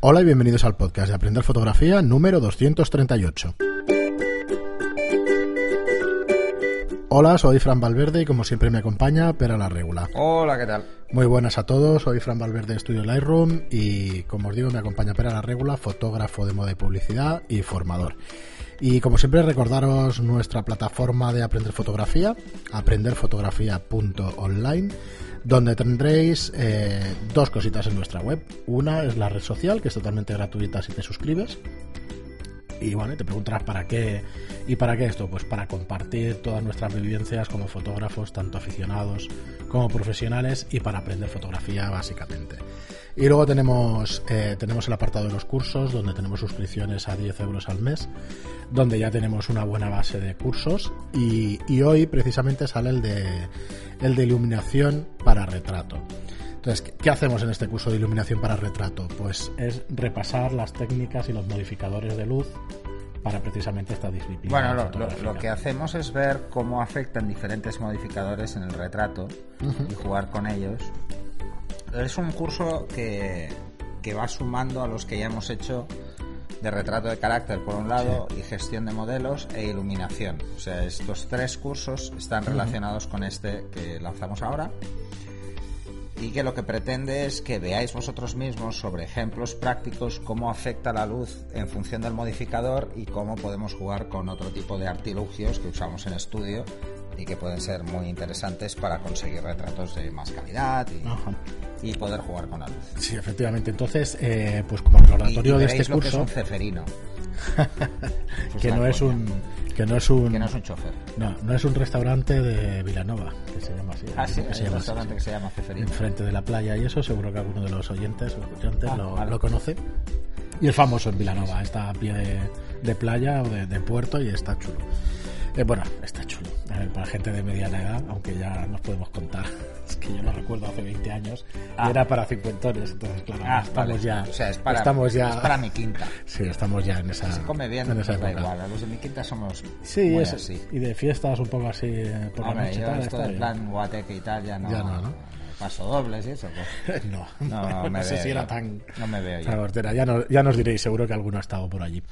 Hola y bienvenidos al podcast de Aprender Fotografía número 238. Hola, soy Fran Valverde y como siempre me acompaña Pera la Regula. Hola, ¿qué tal? Muy buenas a todos, soy Fran Valverde de Studio Lightroom y como os digo me acompaña Pera la Regula, fotógrafo de moda y publicidad y formador. Y como siempre recordaros nuestra plataforma de Aprender Fotografía, aprenderfotografía.online donde tendréis eh, dos cositas en nuestra web. Una es la red social, que es totalmente gratuita si te suscribes. Y bueno, te preguntarás para qué y para qué esto, pues para compartir todas nuestras vivencias como fotógrafos, tanto aficionados como profesionales, y para aprender fotografía básicamente. Y luego tenemos, eh, tenemos el apartado de los cursos, donde tenemos suscripciones a 10 euros al mes, donde ya tenemos una buena base de cursos. Y, y hoy precisamente sale el de, el de iluminación para retrato. Entonces, ¿qué hacemos en este curso de iluminación para retrato? Pues es repasar las técnicas y los modificadores de luz para precisamente esta disciplina. Bueno, lo, lo, lo, que hacemos es ver cómo afectan diferentes modificadores en el retrato uh -huh. y jugar con ellos. Es un curso que, que, va sumando a los que ya hemos hecho de retrato de carácter por un lado sí. y gestión de modelos e iluminación. O sea, estos tres cursos están relacionados uh -huh. con este que lanzamos ahora y que lo que pretende es que veáis vosotros mismos sobre ejemplos prácticos cómo afecta la luz en función del modificador y cómo podemos jugar con otro tipo de artilugios que usamos en estudio y que pueden ser muy interesantes para conseguir retratos de más calidad y, y poder jugar con la luz. Sí, efectivamente. Entonces, eh, pues como recordatorio de este curso... Que es un ceferino. que no es un que no es un que no es un chofer no no es un restaurante de Vilanova que se llama así ah sí que se llama restaurante así, que se llama Ceferino enfrente de la playa y eso seguro que alguno de los oyentes o escuchantes ah, lo, vale. lo, conoce y es famoso en Vilanova está a pie de, de playa o de, de, puerto y está chulo eh, bueno está chulo eh, para gente de mediana edad aunque ya nos podemos contar es que yo lo recuerdo hace 20 años ah. y era para cincuentones entonces claro ah, estamos vale. ya o sea es para, estamos ya es para mi quinta sí estamos ya en esa se come bien en esa da época. igual a los de mi quinta somos sí es, así y de fiestas un poco así eh, por Hombre, la noche yo tal, esto del plan guateque y tal ya no, ya no, ¿no? paso dobles y eso pues. no, no, no, me no sé veo si era yo. tan no me veo hortera. ya, no, ya nos diréis seguro que alguno ha estado por allí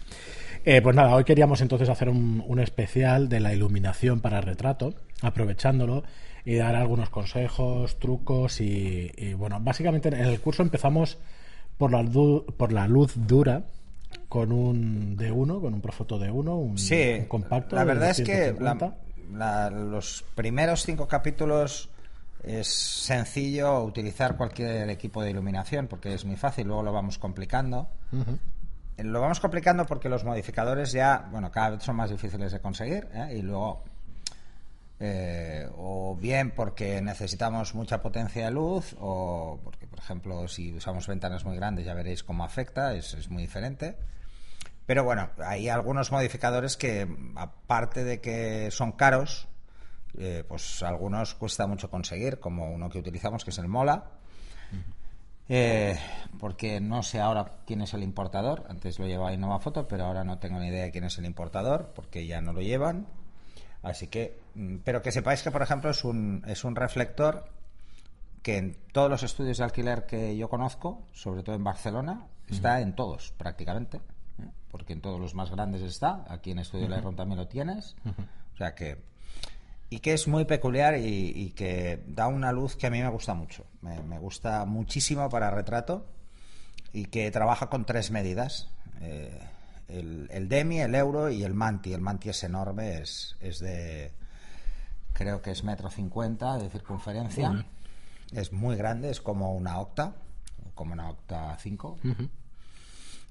eh, pues nada, hoy queríamos entonces hacer un, un, especial de la iluminación para retrato, aprovechándolo y dar algunos consejos, trucos y, y bueno, básicamente en el curso empezamos por la, por la luz dura con un D1, con un Profoto D1, un, sí, un compacto. La verdad es que la, la, los primeros cinco capítulos es sencillo utilizar cualquier equipo de iluminación porque es muy fácil, luego lo vamos complicando. Uh -huh. Lo vamos complicando porque los modificadores ya, bueno, cada vez son más difíciles de conseguir ¿eh? y luego eh, o bien porque necesitamos mucha potencia de luz o porque, por ejemplo, si usamos ventanas muy grandes ya veréis cómo afecta, es, es muy diferente. Pero bueno, hay algunos modificadores que, aparte de que son caros, eh, pues algunos cuesta mucho conseguir, como uno que utilizamos que es el Mola. Eh, porque no sé ahora quién es el importador. Antes lo llevaba Innova Foto, pero ahora no tengo ni idea de quién es el importador, porque ya no lo llevan. Así que, mm, pero que sepáis que, por ejemplo, es un, es un reflector que en todos los estudios de alquiler que yo conozco, sobre todo en Barcelona, está uh -huh. en todos prácticamente, ¿eh? porque en todos los más grandes está. Aquí en Estudio uh -huh. Lightroom también lo tienes. Uh -huh. O sea que y que es muy peculiar y, y, que da una luz que a mí me gusta mucho. Me, me, gusta muchísimo para retrato y que trabaja con tres medidas. Eh, el, el, Demi, el Euro y el Manti. El Manti es enorme, es, es de... creo que es metro cincuenta de circunferencia. Uh -huh. Es muy grande, es como una octa, como una octa 5. Uh -huh.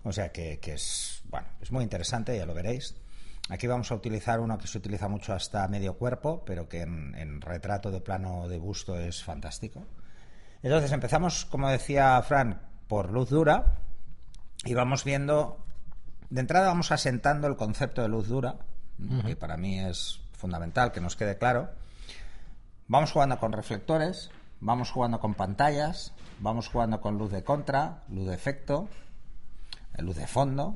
O sea que, que es, bueno, es muy interesante, ya lo veréis. Aquí vamos a utilizar uno que se utiliza mucho hasta medio cuerpo, pero que en, en, retrato de plano de busto es fantástico. Entonces empezamos, como decía Fran, por luz dura y vamos viendo, de entrada vamos asentando el concepto de luz dura, uh -huh. que para mí es fundamental que nos quede claro. Vamos jugando con reflectores, vamos jugando con pantallas, vamos jugando con luz de contra, luz de efecto, eh, luz de fondo.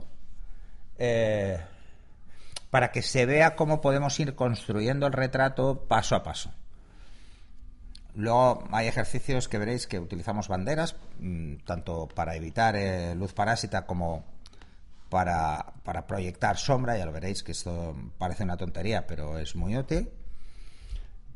Eh, para que se vea cómo podemos ir construyendo el retrato paso a paso. Luego hay ejercicios que veréis que utilizamos banderas, mm, tanto para evitar eh, luz parásita como para, para, proyectar sombra. Ya lo veréis que esto parece una tontería, pero es muy útil.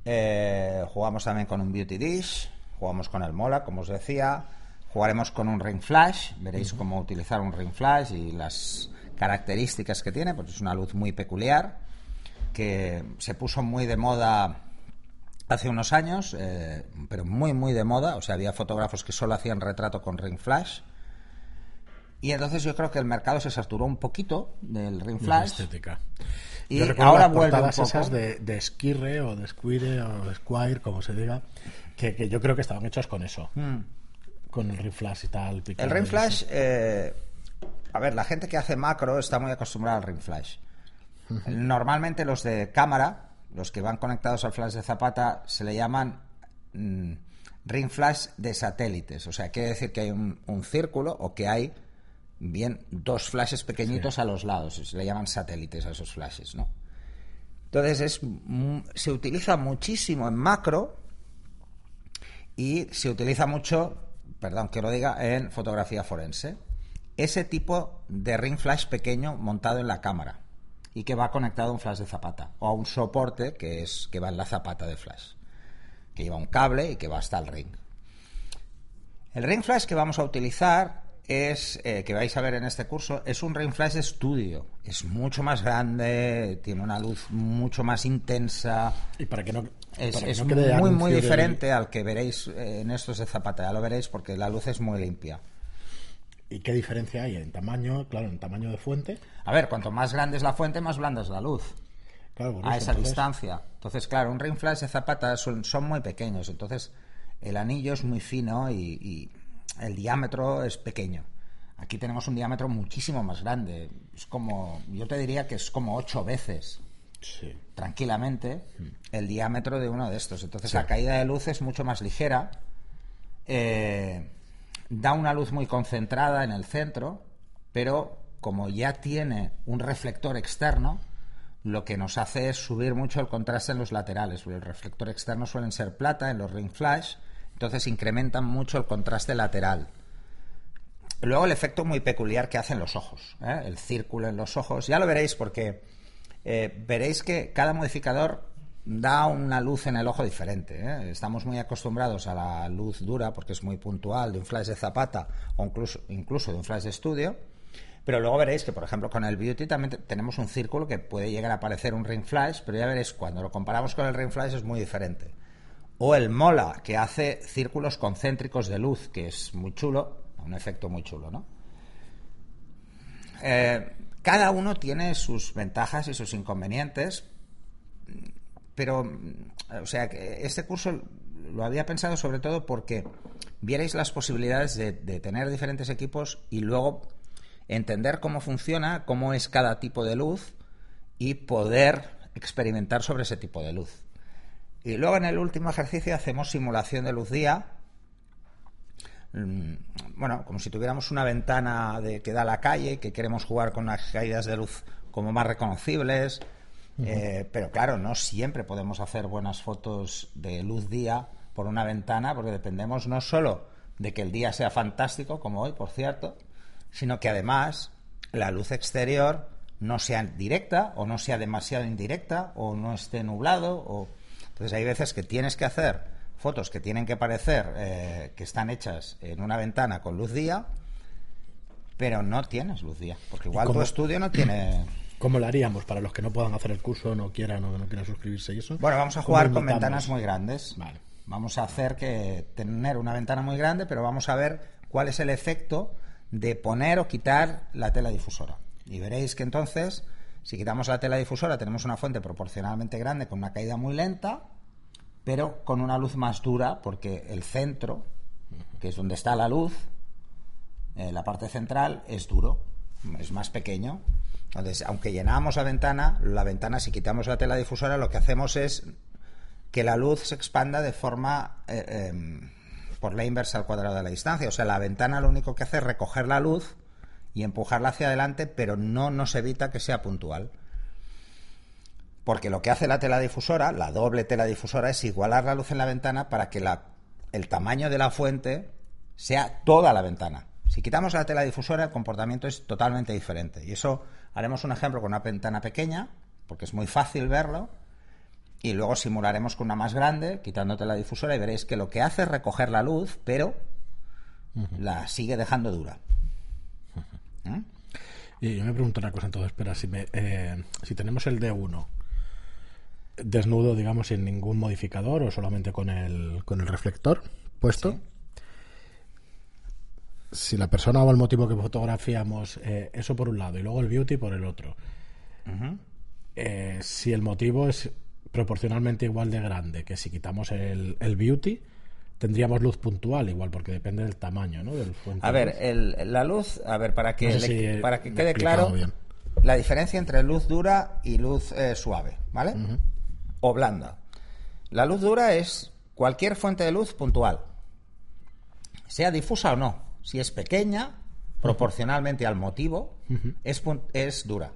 Eh, jugamos también con un Beauty Dish, jugamos con el Mola, como os decía. Jugaremos con un Ring Flash, veréis cómo utilizar un Ring Flash y las características que tiene, pues es una luz muy peculiar que se puso muy de moda hace unos años, eh, pero muy, muy de moda. O sea, había fotógrafos que solo hacían retrato con ring flash. Y entonces yo creo que el mercado se saturó un poquito del ring flash. estética. Y ahora vuelve un poco. esas de, de o de Squire o de Squire, como se diga, que, yo creo que estaban hechos con eso. Mm. Con el ring flash y tal. El ring flash, eh, a ver, la gente que hace macro está muy acostumbrada al ring flash. Normalmente los de cámara los que van conectados al flash de Zapata se le llaman mm, ring flash de satélites. O sea, quiere decir que hay un, círculo o que hay bien dos flashes pequeñitos a los lados. Se le llaman satélites a esos flashes, ¿no? Entonces es, se utiliza muchísimo en macro y se utiliza mucho, perdón que lo diga, en fotografía forense. Ese tipo de ring flash pequeño montado en la cámara y que va conectado a un flash de zapata o a un soporte que es que va en la zapata de flash, que lleva un cable y que va hasta el ring. El ring flash que vamos a utilizar es, eh, que vais a ver en este curso, es un ring flash de estudio. Es mucho más grande, tiene una luz mucho más intensa. Y para que no. Es, muy, muy diferente al que veréis en estos de Zapata. Ya lo veréis porque la luz es muy limpia. ¿Y qué diferencia hay en tamaño, claro, en tamaño de fuente? A ver, cuanto más grande es la fuente, más blanda es la luz. Claro, a esa distancia. Entonces, claro, un ring flash de zapata son, muy pequeños, entonces el anillo es muy fino y, el diámetro es pequeño. Aquí tenemos un diámetro muchísimo más grande. Es como, yo te diría que es como ocho veces, tranquilamente, hmm. el diámetro de uno de estos. Entonces la caída de luz es mucho más ligera. Eh, da una luz muy concentrada en el centro, pero como ya tiene un reflector externo, lo que nos hace es subir mucho el contraste en los laterales. El reflector externo suelen ser plata en los ring flash, entonces incrementan mucho el contraste lateral. Luego el efecto muy peculiar que hacen los ojos, ¿eh? el círculo en los ojos, ya lo veréis porque eh, veréis que cada modificador da una luz en el ojo diferente. ¿eh? Estamos muy acostumbrados a la luz dura porque es muy puntual de un flash de zapata o incluso, incluso de un flash de estudio. Pero luego veréis que, por ejemplo, con el Beauty también tenemos un círculo que puede llegar a parecer un ring flash, pero ya veréis, cuando lo comparamos con el ring flash es muy diferente. O el Mola, que hace círculos concéntricos de luz, que es muy chulo, un efecto muy chulo, ¿no? Eh, cada uno tiene sus ventajas y sus inconvenientes pero, o sea, que este curso lo había pensado sobre todo porque vierais las posibilidades de, tener diferentes equipos y luego entender cómo funciona, cómo es cada tipo de luz y poder experimentar sobre ese tipo de luz. Y luego en el último ejercicio hacemos simulación de luz día. Mm, bueno, como si tuviéramos una ventana de, que da a la calle, que queremos jugar con unas caídas de luz como más reconocibles, eh, pero claro, no siempre podemos hacer buenas fotos de luz día por una ventana, porque dependemos no solo de que el día sea fantástico, como hoy, por cierto, sino que además la luz exterior no sea directa o no sea demasiado indirecta o no esté nublado. O... Entonces hay veces que tienes que hacer fotos que tienen que parecer eh, que están hechas en una ventana con luz día, pero no tienes luz día, porque igual tu estudio no tiene ¿Cómo lo haríamos para los que no puedan hacer el curso, no quieran o no quieran suscribirse y eso? Bueno, vamos a jugar con ventanas muy grandes. Vale. Vamos a hacer que tener una ventana muy grande, pero vamos a ver cuál es el efecto de poner o quitar la tela difusora. Y veréis que entonces, si quitamos la tela difusora, tenemos una fuente proporcionalmente grande con una caída muy lenta, pero con una luz más dura, porque el centro, que es donde está la luz, eh, la parte central, es duro, es más pequeño entonces, aunque llenamos la ventana, la ventana, si quitamos la tela difusora, lo que hacemos es que la luz se expanda de forma eh, em, por la inversa al cuadrado de la distancia. O sea, la ventana lo único que hace es recoger la luz y empujarla hacia adelante, pero no nos evita que sea puntual. Porque lo que hace la tela difusora, la doble tela difusora, es igualar la luz en la ventana para que el tamaño de la fuente sea toda la ventana. Si quitamos la tela difusora, el comportamiento es totalmente diferente. Y eso haremos un ejemplo con una ventana pequeña, porque es muy fácil verlo, y luego simularemos con una más grande, quitándote la difusora, y veréis que lo que hace es recoger la luz, pero la sigue dejando dura. ¿Eh? Y yo me pregunto una cosa entonces, espera, si, me, eh, si tenemos el D1 desnudo, digamos, sin ningún modificador o solamente con el, con el reflector puesto, si la persona o el motivo que fotografiamos, eh, eso por un lado y luego el beauty por el otro, si el motivo es proporcionalmente igual de grande que si quitamos el, el beauty, tendríamos luz puntual igual porque depende del tamaño ¿no? del a ver la luz a ver para que para que quede claro la diferencia entre luz dura y luz eh, suave vale o blanda. La luz dura es cualquier fuente de luz puntual sea difusa o no si es pequeña proporcionalmente al motivo es, es dura.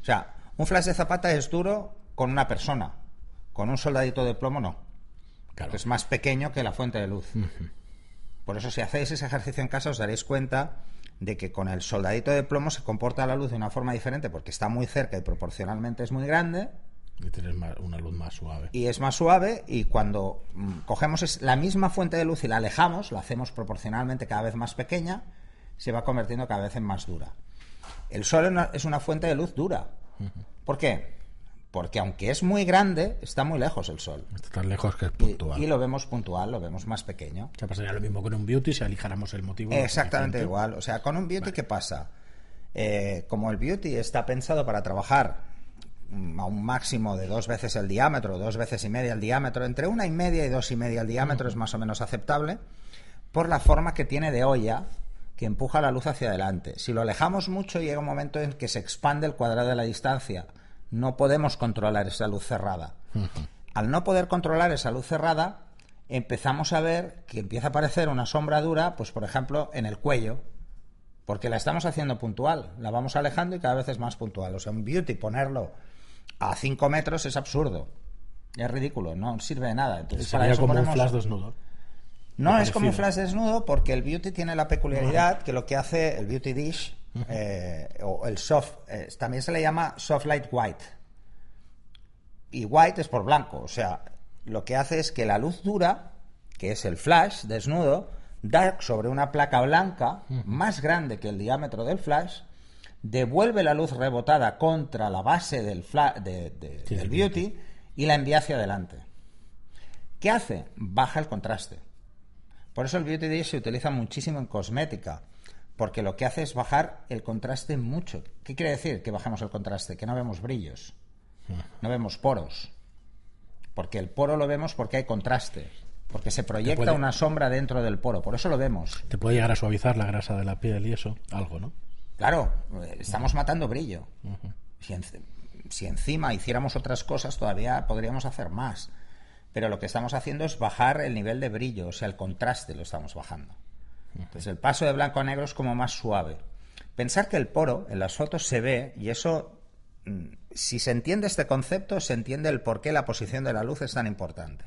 O sea un flash de zapata es duro con una persona. Con un soldadito de plomo no. Es más pequeño que la fuente de luz. Por eso si hacéis ese ejercicio en casa os daréis cuenta de que con el soldadito de plomo se comporta la luz de una forma diferente porque está muy cerca y proporcionalmente es muy grande. Y tienes una luz más suave. Y es más suave y cuando mm, cogemos la misma fuente de luz y la alejamos, la hacemos proporcionalmente cada vez más pequeña, se va convirtiendo cada vez en más dura. El sol es una fuente de luz dura. ¿Por qué? porque aunque es muy grande, está muy lejos el sol. Está tan lejos que es puntual. Y, lo vemos puntual, lo vemos más pequeño. O sea, pasaría lo mismo con un beauty si alijáramos el motivo. Exactamente igual. O sea, con un beauty, ¿qué pasa? Eh, como el beauty está pensado para trabajar a un máximo de dos veces el diámetro, dos veces y media el diámetro, entre una y media y dos y media el diámetro es más o menos aceptable, por la forma que tiene de olla que empuja la luz hacia adelante. Si lo alejamos mucho, llega un momento en que se expande el cuadrado de la distancia no podemos controlar esa luz cerrada. Al no poder controlar esa luz cerrada, empezamos a ver que empieza a aparecer una sombra dura, pues por ejemplo, en el cuello, porque la estamos haciendo puntual, la vamos alejando y cada vez es más puntual. O sea, un beauty ponerlo a 5 metros es absurdo. Es ridículo, no sirve de nada. Entonces, para como un flash desnudo. No es como un flash desnudo porque el beauty tiene la peculiaridad que lo que hace el beauty dish eh, o el soft, eh, también se le llama soft light white. Y white es por blanco, o sea, lo que hace es que la luz dura, que es el flash desnudo, da sobre una placa blanca más grande que el diámetro del flash, devuelve la luz rebotada contra la base del, del beauty y la envía hacia adelante. ¿Qué hace? Baja el contraste. Por eso el Beauty Dish se utiliza muchísimo en cosmética porque lo que hace es bajar el contraste mucho. ¿Qué quiere decir que bajamos el contraste? Que no vemos brillos, no vemos poros, porque el poro lo vemos porque hay contraste, porque se proyecta una sombra dentro del poro, por eso lo vemos. Te puede llegar a suavizar la grasa de la piel y eso, algo, ¿no? Claro, estamos matando brillo. si, encima hiciéramos otras cosas, todavía podríamos hacer más. Pero lo que estamos haciendo es bajar el nivel de brillo, o sea, el contraste lo estamos bajando. Entonces el paso de blanco a negro es como más suave. Pensar que el poro en las fotos se ve y eso, mm, si se entiende este concepto, se entiende el por qué la posición de la luz es tan importante.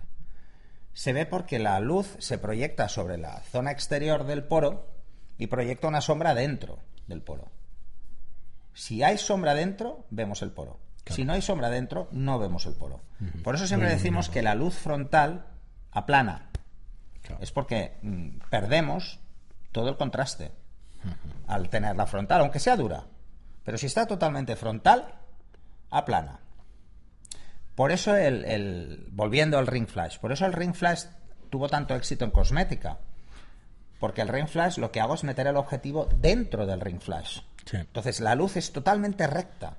Se ve porque la luz se proyecta sobre la zona exterior del poro y proyecta una sombra dentro del poro. Si hay sombra dentro, vemos el poro. Si no hay sombra dentro, no vemos el poro. Por eso siempre decimos que la luz frontal aplana. Es porque mm, perdemos todo el contraste al tener la frontal, aunque sea dura. Pero si está totalmente frontal, aplana. Por eso el, volviendo al ring flash, por eso el ring flash tuvo tanto éxito en cosmética. Porque el ring flash lo que hago es meter el objetivo dentro del ring flash. Entonces la luz es totalmente recta.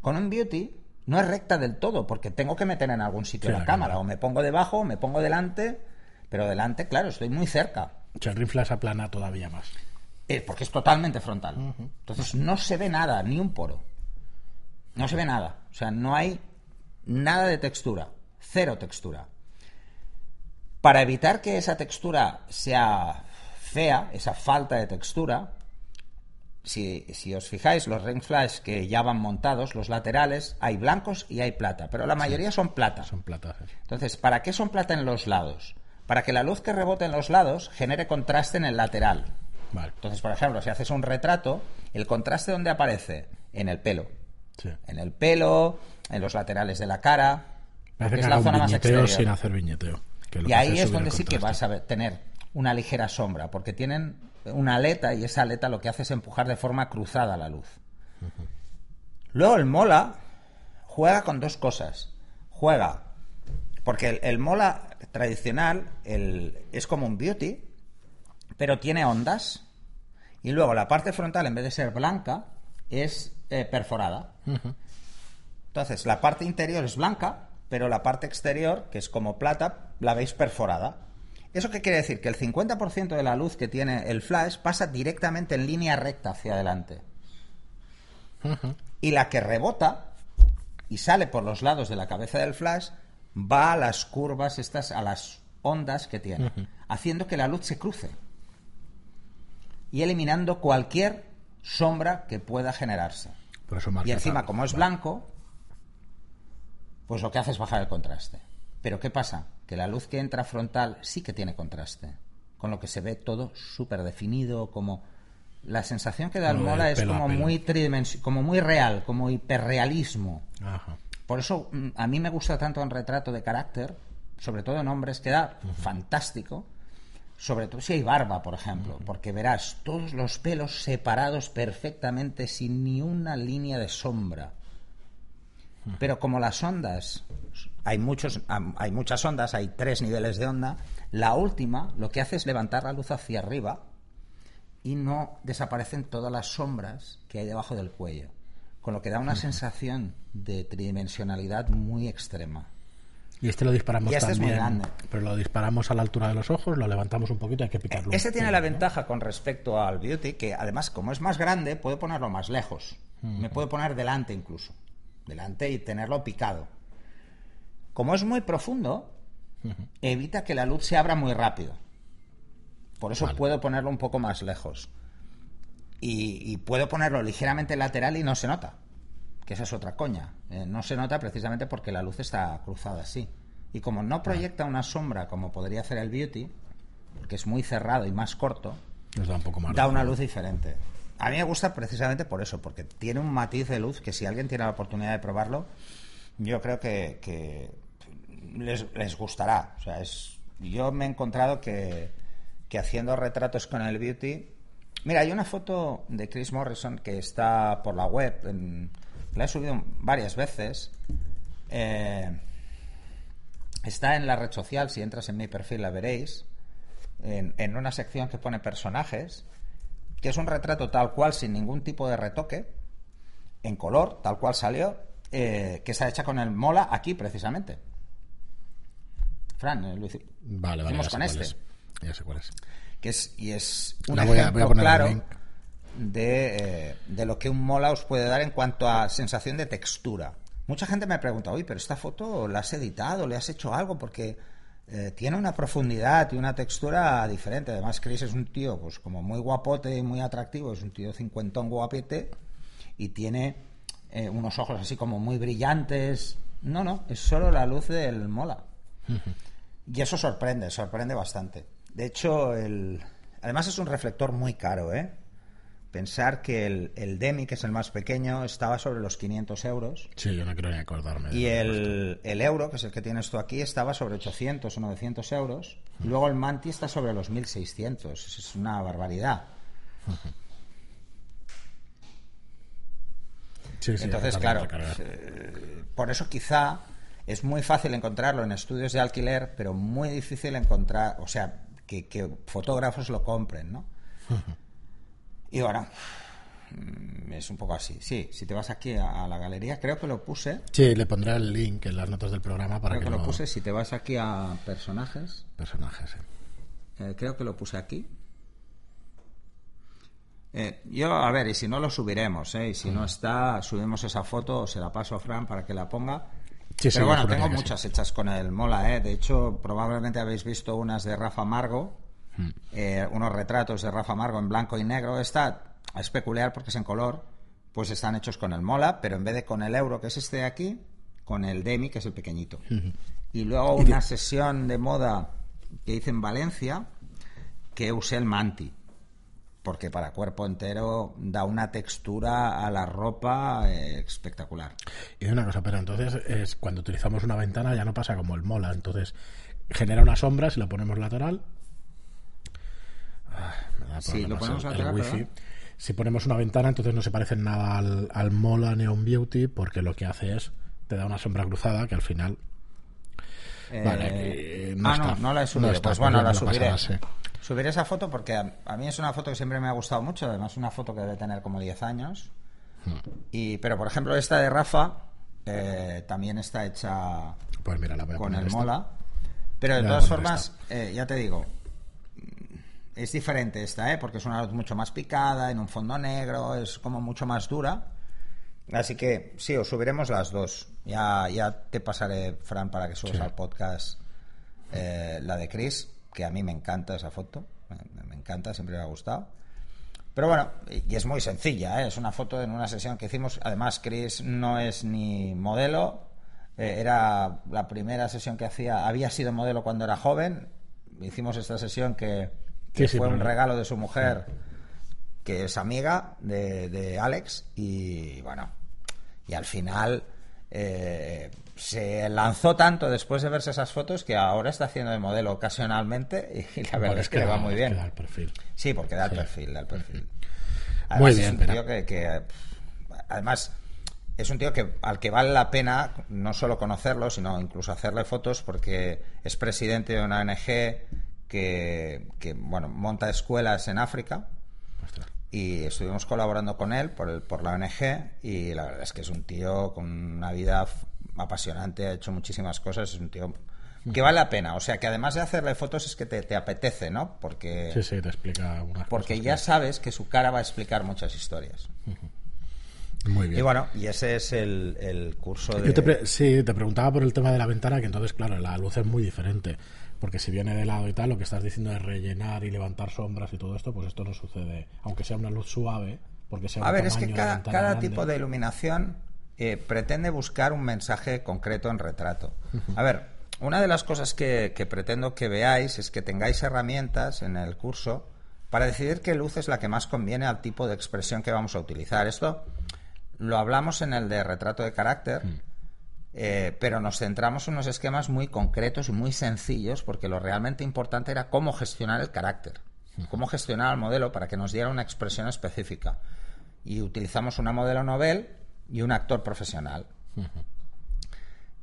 Con un beauty no es recta del todo, porque tengo que meter en algún sitio la cámara. O me pongo debajo, o me pongo delante, pero delante, claro, estoy muy cerca. O el ring aplana todavía más. Eh, porque es totalmente frontal. Entonces no se ve nada, ni un poro. No se ve nada. O sea, no hay nada de textura. Cero textura. Para evitar que esa textura sea fea, esa falta de textura, si, si, os fijáis, los ring flash que ya van montados, los laterales, hay blancos y hay plata, pero la mayoría son plata. Son plata. Entonces, ¿para qué son plata en los lados? Para que la luz que rebote en los lados genere contraste en el lateral. Vale. Entonces, por ejemplo, si haces un retrato, el contraste ¿dónde aparece? En el pelo. Sí. En el pelo, en los laterales de la cara. Parece que es la zona más exterior. sin hacer viñeteo. que lo Y que ahí es donde sí que vas a ver- tener una ligera sombra, porque tienen una aleta y esa aleta lo que hace es empujar de forma cruzada la luz. Luego el mola juega con dos cosas. Juega, porque el, el mola tradicional el- es como un beauty, pero tiene ondas. Y luego la parte frontal, en vez de ser blanca, es eh, perforada. Entonces, la parte interior es blanca, pero la parte exterior, que es como plata, la veis perforada. ¿Eso qué quiere decir? Que el 50% de la luz que tiene el flash pasa directamente en línea recta hacia adelante. Y la que rebota y sale por los lados de la cabeza del flash va a las curvas estas, a las ondas que tiene, haciendo que la luz se cruce y eliminando cualquier sombra que pueda generarse. Por eso marca Y encima, como es blanco, pues lo que hace es bajar el contraste. Pero ¿qué pasa? Que la luz que entra frontal sí que tiene contraste, con lo que se ve todo súper definido, como la sensación que da el mola es como muy tridimensional, como muy real, como hiperrealismo. Ajá. Por eso mm, a mí me gusta tanto en retrato de carácter, sobre todo en hombres, queda fantástico. Sobre todo si hay barba, por ejemplo, porque verás todos los pelos separados perfectamente sin ni una línea de sombra. Pero como las ondas, hay, muchos, hay muchas ondas, hay tres niveles de onda, la última lo que hace es levantar la luz hacia arriba y no desaparecen todas las sombras que hay debajo del cuello. Con lo que da una sensación de tridimensionalidad muy extrema. Y este lo disparamos Y este es muy también. grande. Pero lo disparamos a la altura de los ojos, lo levantamos un poquito, hay que picarlo. Este un tiene la ¿no? ventaja con respecto al Beauty, que además, como es más grande, puedo ponerlo más lejos. Me puedo poner delante incluso. Delante y tenerlo picado. Como es muy profundo, evita que la luz se abra muy rápido. Por eso Vale. puedo ponerlo un poco más lejos. Y, y puedo ponerlo ligeramente lateral y no se nota. Que esa es otra coña. Eh, no se nota precisamente porque la luz está cruzada así. Y como no proyecta una sombra como podría hacer el Beauty, porque es muy cerrado y más corto, Nos da un poco más. da de- una luz diferente. A mí me gusta precisamente por eso, porque tiene un matiz de luz que si alguien tiene la oportunidad de probarlo, yo creo que, que les, les gustará. O sea, es, yo me he encontrado que, que haciendo retratos con el Beauty... Mira, hay una foto de Chris Morrison que está por la web, en- la he subido varias veces. Eh, está en la red social, si entras en mi perfil la veréis, en, en una sección que pone personajes, que es un retrato tal cual, sin ningún tipo de retoque, en color, tal cual salió, eh, que está hecha con el mola aquí precisamente. Fran, eh, Vale, vale. hicimos con este. es. Ya sé cuál es. que es y es un La voy a- ejemplo voy a claro de, eh, de lo que un mola os puede dar en cuanto a sensación de textura. Mucha gente me pregunta, oye, pero esta foto la has editado, le has hecho algo porque eh, tiene una profundidad y una textura diferente. Además, Chris es un tío, pues como muy guapote y muy atractivo, es un tío cincuentón guapete y tiene eh, unos ojos así como muy brillantes. No, no, es solo la luz del mola. Y eso sorprende, sorprende bastante. De hecho, el... además es un reflector muy caro, ¿eh? Pensar que el, el Demi, que es el más pequeño, estaba sobre los 500 euros. Sí, yo no quiero ni acordarme. Y el, el euro, que es el que tienes tú aquí, estaba sobre 800 o 900 euros. Y luego el Manti está sobre los 1600. Es una barbaridad. Sí, sí, Entonces, claro, recargar. eh, por eso quizá es muy fácil encontrarlo en estudios de alquiler, pero muy difícil encontrar, o sea, que, que fotógrafos lo compren, ¿no? Y bueno, mm, es un poco así. Sí, si te vas aquí a, a la galería, creo que lo puse. Sí, le pondré el link en las notas del programa para Creo que, que lo lo puse. Si te vas aquí a personajes, personajes. sí. eh, creo que lo puse aquí. Eh, yo, a ver, y si no lo subiremos, ¿eh? Y si no está, subimos esa foto, se la paso a Fran para que la ponga. Sí, Pero bueno, tengo sí. muchas hechas con el Mola, ¿eh? De hecho, probablemente habéis visto unas de Rafa Margo, Hmm. eh, unos retratos de Rafa Margo en blanco y negro. Esta, es peculiar porque es en color, pues están hechos con el mola, pero en vez de con el euro, que es este de aquí, con el demi, que es el pequeñito. Y luego una sesión de moda que hice en Valencia, que usé el manti, porque para cuerpo entero da una textura a la ropa eh, espectacular. Y una cosa, pero entonces es cuando utilizamos una ventana ya no pasa como el mola, entonces genera una sombra si la ponemos lateral. sí, lo ponemos lateral. Si ponemos una ventana, entonces no se parece nada al, al Mola Neon Beauty, porque lo que hace es te da una sombra cruzada que al final eh, vale, eh, no ah, no, no la he subido. pues bueno, la subiré. Subiré esa foto porque a, mí es una foto que siempre me ha gustado mucho. Además, una foto que debe tener como 10 años. Hmm. Y, pero, por ejemplo, esta de Rafa eh, también está hecha pues mira, con el mola. Pero de todas formas, ya te digo, es diferente esta, ¿eh? porque es una luz mucho más picada, en un fondo negro, es como mucho más dura. Así que sí, os subiremos las dos. Ya, ya te pasaré, Fran, para que subas al podcast eh, la de Chris, que a mí me encanta esa foto. Me, encanta, siempre me ha gustado. Pero bueno, y es muy sencilla, ¿eh? es una foto en una sesión que hicimos. Además, Chris no es ni modelo, eh, era la primera sesión que hacía, había sido modelo cuando era joven. Hicimos esta sesión que, fue un regalo de su mujer que es amiga de, Alex y bueno, y al final eh, se lanzó tanto después de verse esas fotos que ahora está haciendo de modelo ocasionalmente y la verdad es que le va muy bien. perfil. Sí, porque da el perfil, da el perfil. muy bien. Es un tío que, además es un tío que al que vale la pena no solo conocerlo, sino incluso hacerle fotos porque es presidente de una ONG que, que bueno, monta escuelas en África y estuvimos colaborando con él por, el, por la ONG y la verdad es que es un tío con una vida apasionante, ha hecho muchísimas cosas, es un tío que vale la pena. O sea, que además de hacerle fotos es que te, apetece, ¿no? Porque, sí, sí, te explica Porque ya sabes que su cara va a explicar muchas historias. Muy bien. Y bueno, y ese es el, curso de... te sí, te preguntaba por el tema de la ventana, que entonces, claro, la luz es muy diferente porque si viene de lado y tal, lo que estás diciendo es rellenar y levantar sombras y todo esto, pues esto no sucede, aunque sea una luz suave, porque sea A ver, es que cada, tipo de iluminación eh, pretende buscar un mensaje concreto en retrato. A ver, una de las cosas que, pretendo que veáis es que tengáis herramientas en el curso para decidir qué luz es la que más conviene al tipo de expresión que vamos a utilizar. Esto lo hablamos en el de retrato de carácter. Mm. Eh, pero nos centramos en unos esquemas muy concretos y muy sencillos porque lo realmente importante era cómo gestionar el carácter, cómo gestionar el modelo para que nos diera una expresión específica. Y utilizamos una modelo novel y un actor profesional.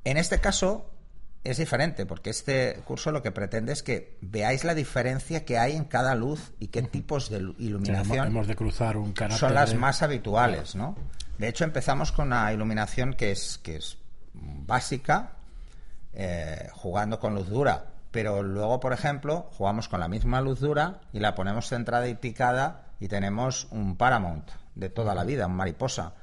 En este caso es diferente porque este curso lo que pretende es que veáis la diferencia que hay en cada luz y qué tipos de iluminación hemos de cruzar un son las más habituales, ¿no? De hecho empezamos con una iluminación que es que es básica eh, jugando con luz dura. Pero luego, por ejemplo, jugamos con la misma luz dura y la ponemos centrada y picada y tenemos un Paramount de toda la vida, un mariposa.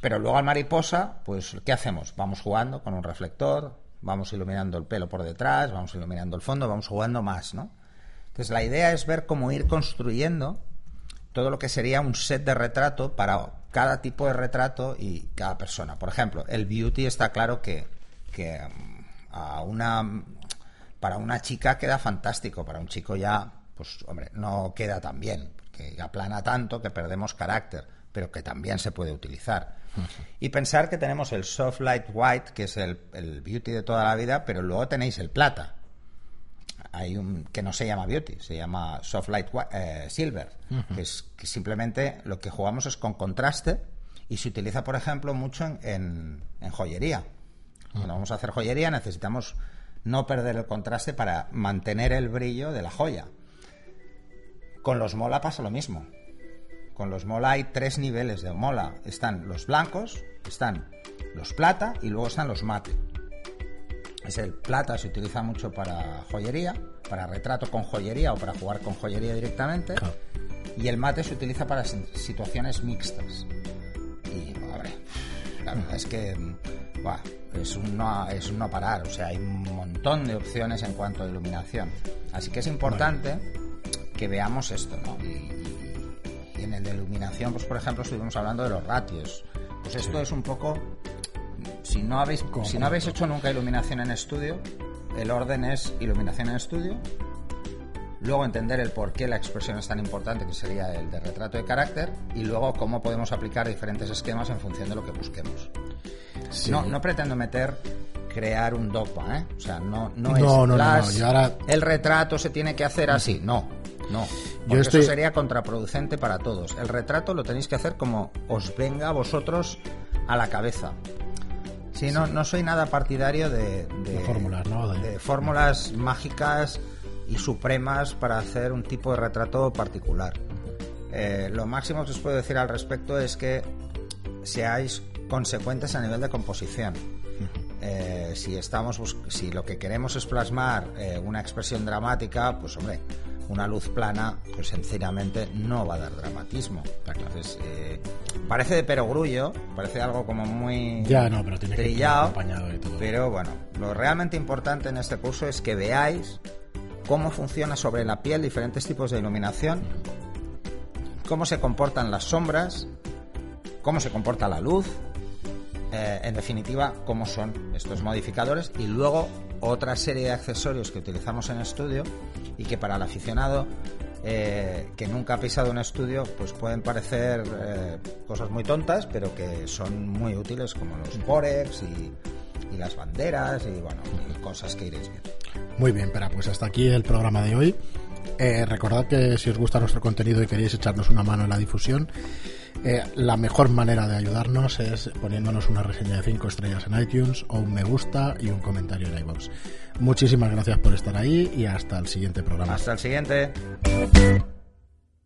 Pero luego al mariposa, pues, ¿qué hacemos? Vamos jugando con un reflector, vamos iluminando el pelo por detrás, vamos iluminando el fondo, vamos jugando más, ¿no? Entonces la idea es ver cómo ir construyendo todo lo que sería un set de retrato para cada tipo de retrato y cada persona. Por ejemplo, el beauty está claro que, que mm, a una para una chica queda fantástico, para un chico ya, pues hombre, no queda tan bien, porque aplana tanto que perdemos carácter, pero que también se puede utilizar. Y pensar que tenemos el soft light white, que es el, el beauty de toda la vida, pero luego tenéis el plata, hay un que no se llama beauty, se llama soft light eh, silver, que es que simplemente lo que jugamos es con contraste y se utiliza, por ejemplo, mucho en, en, joyería. Cuando vamos a hacer joyería necesitamos no perder el contraste para mantener el brillo de la joya. Con los mola pasa lo mismo. Con los mola hay tres niveles de mola. Están los blancos, están los plata y luego están los mate. Es el plata, se utiliza mucho para joyería, para retrato con joyería o para jugar con joyería directamente. Y el mate se utiliza para situaciones mixtas. Y, hombre, la verdad es que es, un no, es un no parar. O sea, hay un montón de opciones en cuanto a iluminación. Así que es importante que veamos esto, ¿no? Y, en en el de iluminación, pues por ejemplo, estuvimos hablando de los ratios. Pues esto es un poco si no habéis si no habéis hecho nunca iluminación en estudio, el orden es iluminación en estudio, luego entender el por qué la expresión es tan importante, que sería el de retrato de carácter, y luego cómo podemos aplicar diferentes esquemas en función de lo que busquemos. No, no pretendo meter crear un dogma, ¿eh? O sea, no, no, es el retrato se tiene que hacer así, no, no. Porque eso sería contraproducente para todos. El retrato lo tenéis que hacer como os venga a vosotros a la cabeza. Sí, no, no soy nada partidario de, fórmulas, ¿no? De... fórmulas mágicas y supremas para hacer un tipo de retrato particular. Eh, lo máximo que os puedo decir al respecto es que seáis consecuentes a nivel de composición. Eh, si estamos si lo que queremos es plasmar eh, una expresión dramática, pues hombre, una luz plana, pues sencillamente no va a dar dramatismo. Entonces, eh, parece de perogrullo, parece algo como muy ya, no, pero tiene trillado, pero bueno, lo realmente importante en este curso es que veáis cómo funciona sobre la piel diferentes tipos de iluminación, cómo se comportan las sombras, cómo se comporta la luz, eh, en definitiva, cómo son estos modificadores y luego otra serie de accesorios que utilizamos en estudio y que para el aficionado eh, que nunca ha pisado un estudio, pues pueden parecer eh, cosas muy tontas, pero que son muy útiles, como los Porex y, las banderas y bueno, cosas que iréis viendo. Muy bien, pero pues hasta aquí el programa de hoy. Recordad que si os gusta nuestro contenido y queréis echarnos una mano en la difusión, eh, la mejor manera de ayudarnos es poniéndonos una reseña de 5 estrellas en iTunes o un me gusta y un comentario en iVoox. Muchísimas gracias por estar ahí y hasta el siguiente programa. Hasta el siguiente.